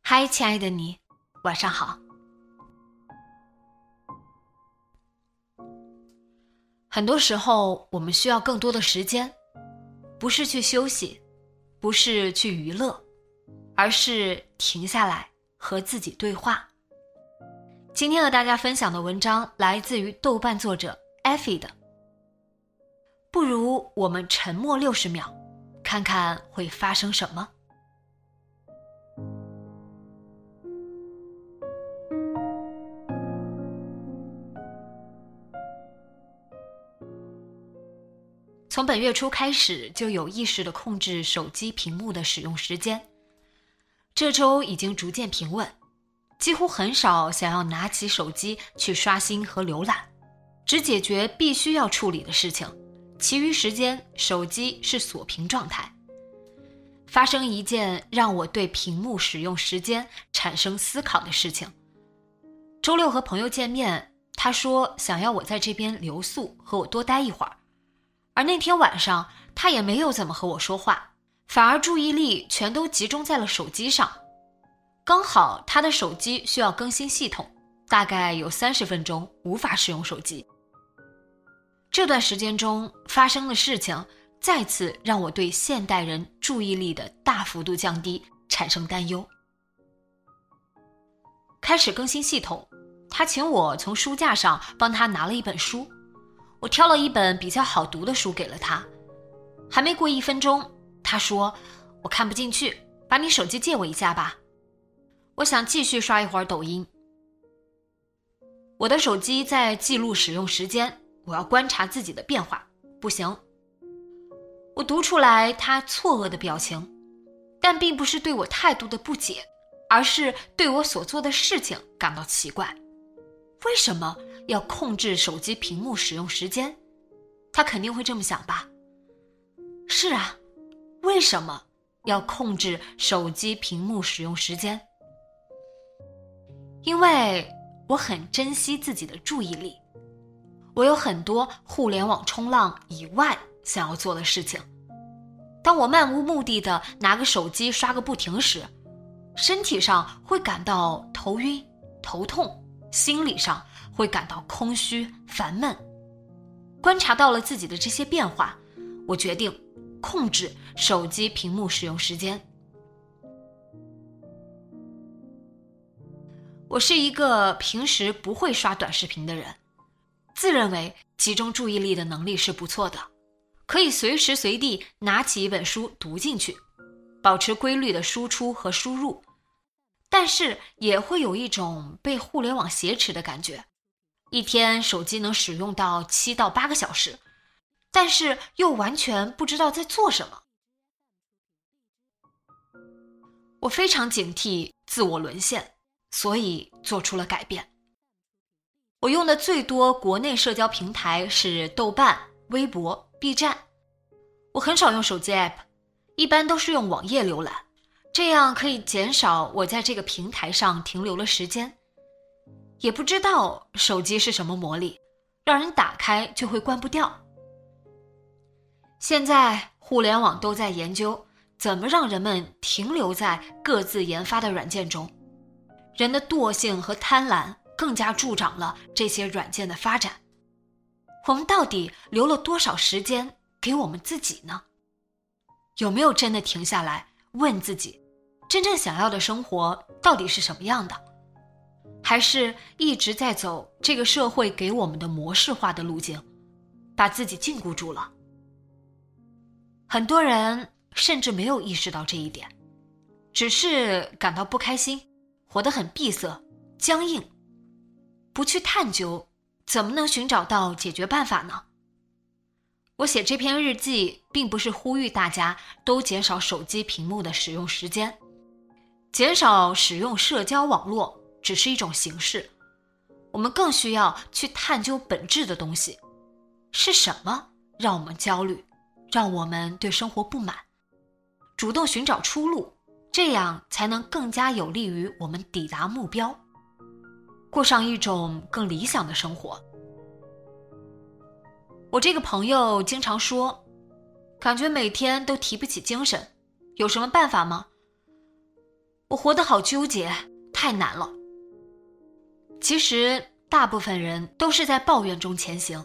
嗨，亲爱的你，晚上好。很多时候，我们需要更多的时间，不是去休息，不是去娱乐，而是停下来和自己对话。今天和大家分享的文章来自于豆瓣作者艾菲的。不如我们沉默六十秒，看看会发生什么。从本月初开始，就有意识的控制手机屏幕的使用时间。这周已经逐渐平稳，几乎很少想要拿起手机去刷新和浏览，只解决必须要处理的事情，其余时间手机是锁屏状态。发生一件让我对屏幕使用时间产生思考的事情。周六和朋友见面，他说想要我在这边留宿，和我多待一会儿。而那天晚上，他也没有怎么和我说话，反而注意力全都集中在了手机上。刚好他的手机需要更新系统，大概有三十分钟无法使用手机。这段时间中发生的事情，再次让我对现代人注意力的大幅度降低产生担忧。开始更新系统，他请我从书架上帮他拿了一本书。我挑了一本比较好读的书给了他，还没过一分钟，他说：“我看不进去，把你手机借我一下吧。”我想继续刷一会儿抖音。我的手机在记录使用时间，我要观察自己的变化。不行，我读出来他错愕的表情，但并不是对我态度的不解，而是对我所做的事情感到奇怪。为什么？要控制手机屏幕使用时间，他肯定会这么想吧？是啊，为什么要控制手机屏幕使用时间？因为我很珍惜自己的注意力，我有很多互联网冲浪以外想要做的事情。当我漫无目的的拿个手机刷个不停时，身体上会感到头晕、头痛，心理上。会感到空虚、烦闷。观察到了自己的这些变化，我决定控制手机屏幕使用时间。我是一个平时不会刷短视频的人，自认为集中注意力的能力是不错的，可以随时随地拿起一本书读进去，保持规律的输出和输入，但是也会有一种被互联网挟持的感觉。一天手机能使用到七到八个小时，但是又完全不知道在做什么。我非常警惕自我沦陷，所以做出了改变。我用的最多国内社交平台是豆瓣、微博、B 站。我很少用手机 app，一般都是用网页浏览，这样可以减少我在这个平台上停留的时间。也不知道手机是什么魔力，让人打开就会关不掉。现在互联网都在研究怎么让人们停留在各自研发的软件中，人的惰性和贪婪更加助长了这些软件的发展。我们到底留了多少时间给我们自己呢？有没有真的停下来问自己，真正想要的生活到底是什么样的？还是一直在走这个社会给我们的模式化的路径，把自己禁锢住了？很多人甚至没有意识到这一点，只是感到不开心，活得很闭塞、僵硬，不去探究，怎么能寻找到解决办法呢？我写这篇日记，并不是呼吁大家都减少手机屏幕的使用时间，减少使用社交网络只是一种形式。我们更需要去探究本质的东西，是什么让我们焦虑，让我们对生活不满，主动寻找出路，这样才能更加有利于我们抵达目标，过上一种更理想的生活。我这个朋友经常说，感觉每天都提不起精神，有什么办法吗？我活得好纠结，太难了。其实大部分人都是在抱怨中前行，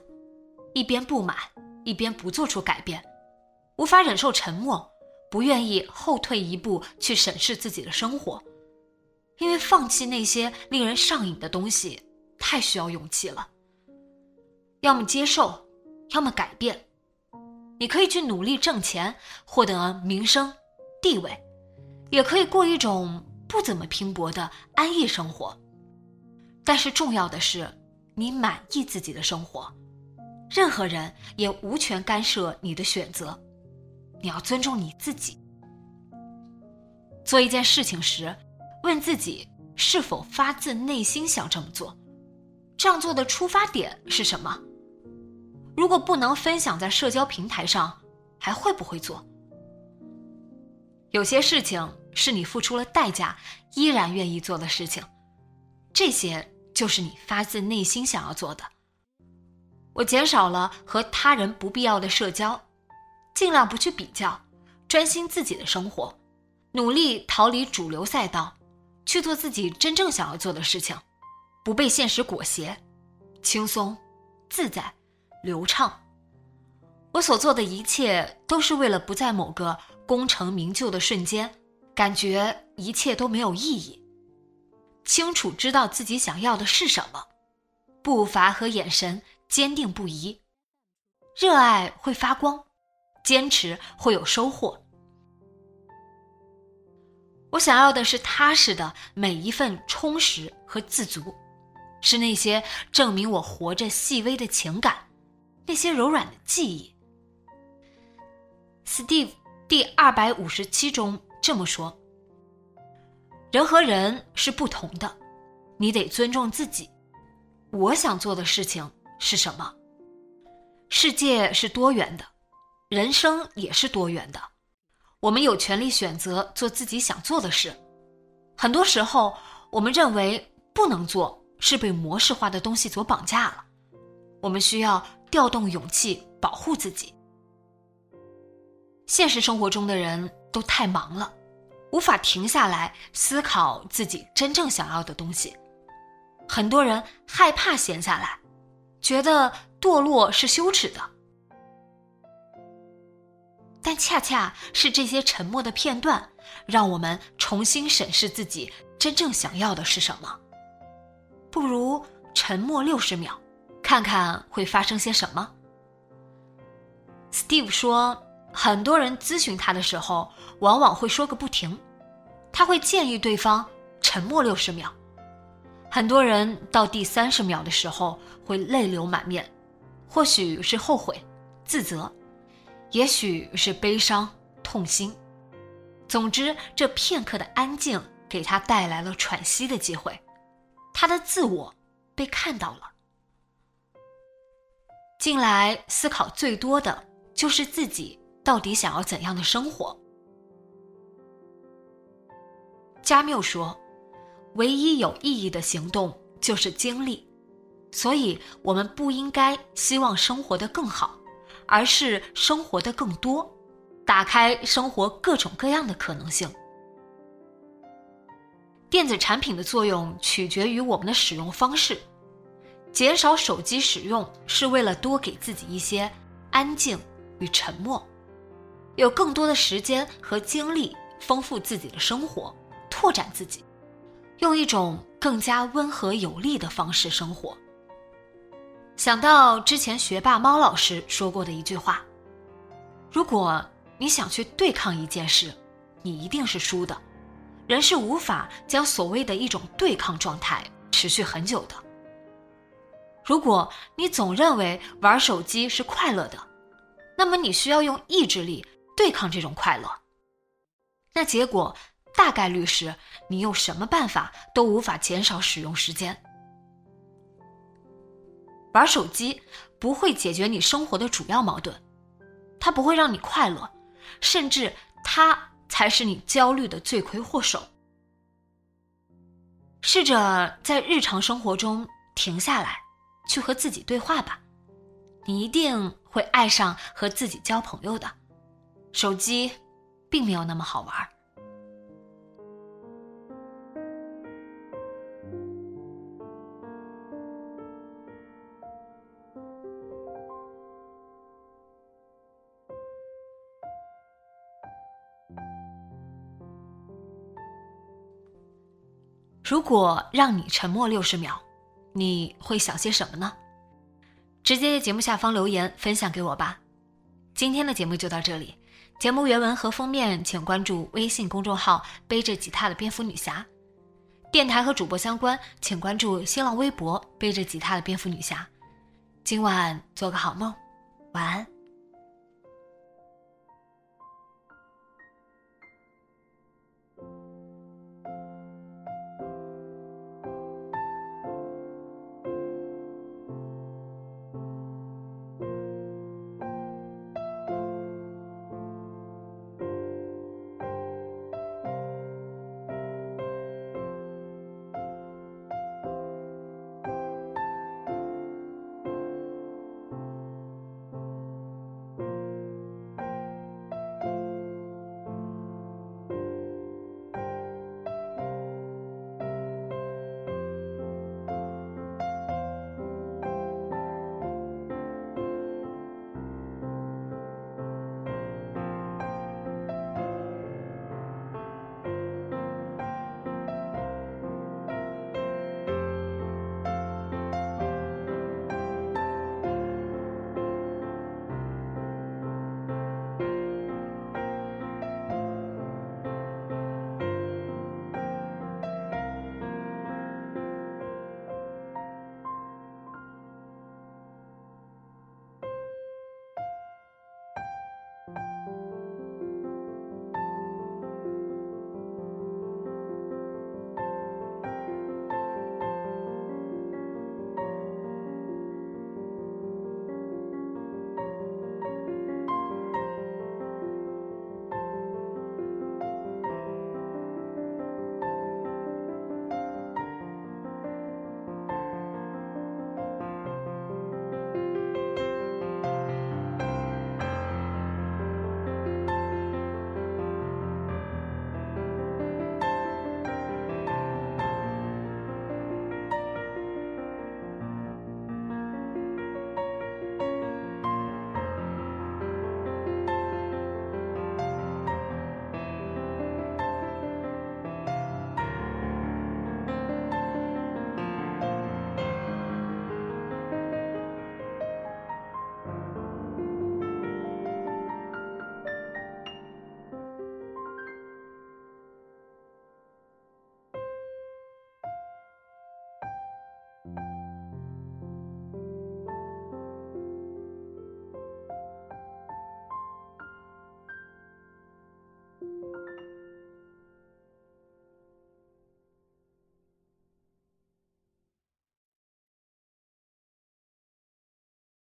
一边不满，一边不做出改变，无法忍受沉默，不愿意后退一步去审视自己的生活，因为放弃那些令人上瘾的东西太需要勇气了。要么接受。要么改变，你可以去努力挣钱，获得名声、地位，也可以过一种不怎么拼搏的安逸生活。但是重要的是，你满意自己的生活，任何人也无权干涉你的选择。你要尊重你自己。做一件事情时，问自己是否发自内心想这么做，这样做的出发点是什么？如果不能分享在社交平台上，还会不会做？有些事情是你付出了代价依然愿意做的事情，这些就是你发自内心想要做的。我减少了和他人不必要的社交，尽量不去比较，专心自己的生活，努力逃离主流赛道，去做自己真正想要做的事情，不被现实裹挟，轻松自在。流畅。我所做的一切都是为了不在某个功成名就的瞬间，感觉一切都没有意义。清楚知道自己想要的是什么，步伐和眼神坚定不移。热爱会发光，坚持会有收获。我想要的是踏实的每一份充实和自足，是那些证明我活着细微的情感。那些柔软的记忆。Steve 第二百五十七中这么说：“人和人是不同的，你得尊重自己。我想做的事情是什么？世界是多元的，人生也是多元的。我们有权利选择做自己想做的事。很多时候，我们认为不能做，是被模式化的东西所绑架了。我们需要。”调动勇气，保护自己。现实生活中的人都太忙了，无法停下来思考自己真正想要的东西。很多人害怕闲下来，觉得堕落是羞耻的。但恰恰是这些沉默的片段，让我们重新审视自己真正想要的是什么。不如沉默六十秒。看看会发生些什么。Steve 说，很多人咨询他的时候，往往会说个不停，他会建议对方沉默六十秒。很多人到第三十秒的时候会泪流满面，或许是后悔、自责，也许是悲伤、痛心。总之，这片刻的安静给他带来了喘息的机会，他的自我被看到了。近来思考最多的就是自己到底想要怎样的生活。加缪说：“唯一有意义的行动就是经历，所以我们不应该希望生活的更好，而是生活的更多，打开生活各种各样的可能性。”电子产品的作用取决于我们的使用方式。减少手机使用是为了多给自己一些安静与沉默，有更多的时间和精力丰富自己的生活，拓展自己，用一种更加温和有力的方式生活。想到之前学霸猫老师说过的一句话：“如果你想去对抗一件事，你一定是输的。人是无法将所谓的一种对抗状态持续很久的。如果你总认为玩手机是快乐的，那么你需要用意志力对抗这种快乐。那结果大概率是你用什么办法都无法减少使用时间。玩手机不会解决你生活的主要矛盾，它不会让你快乐，甚至它才是你焦虑的罪魁祸首。试着在日常生活中停下来，去和自己对话吧，你一定会爱上和自己交朋友的。手机并没有那么好玩。如果让你沉默六十秒，你会想些什么呢？直接在节目下方留言分享给我吧。今天的节目就到这里，节目原文和封面请关注微信公众号“背着吉他的蝙蝠女侠”，电台和主播相关请关注新浪微博“背着吉他的蝙蝠女侠”。今晚做个好梦，晚安。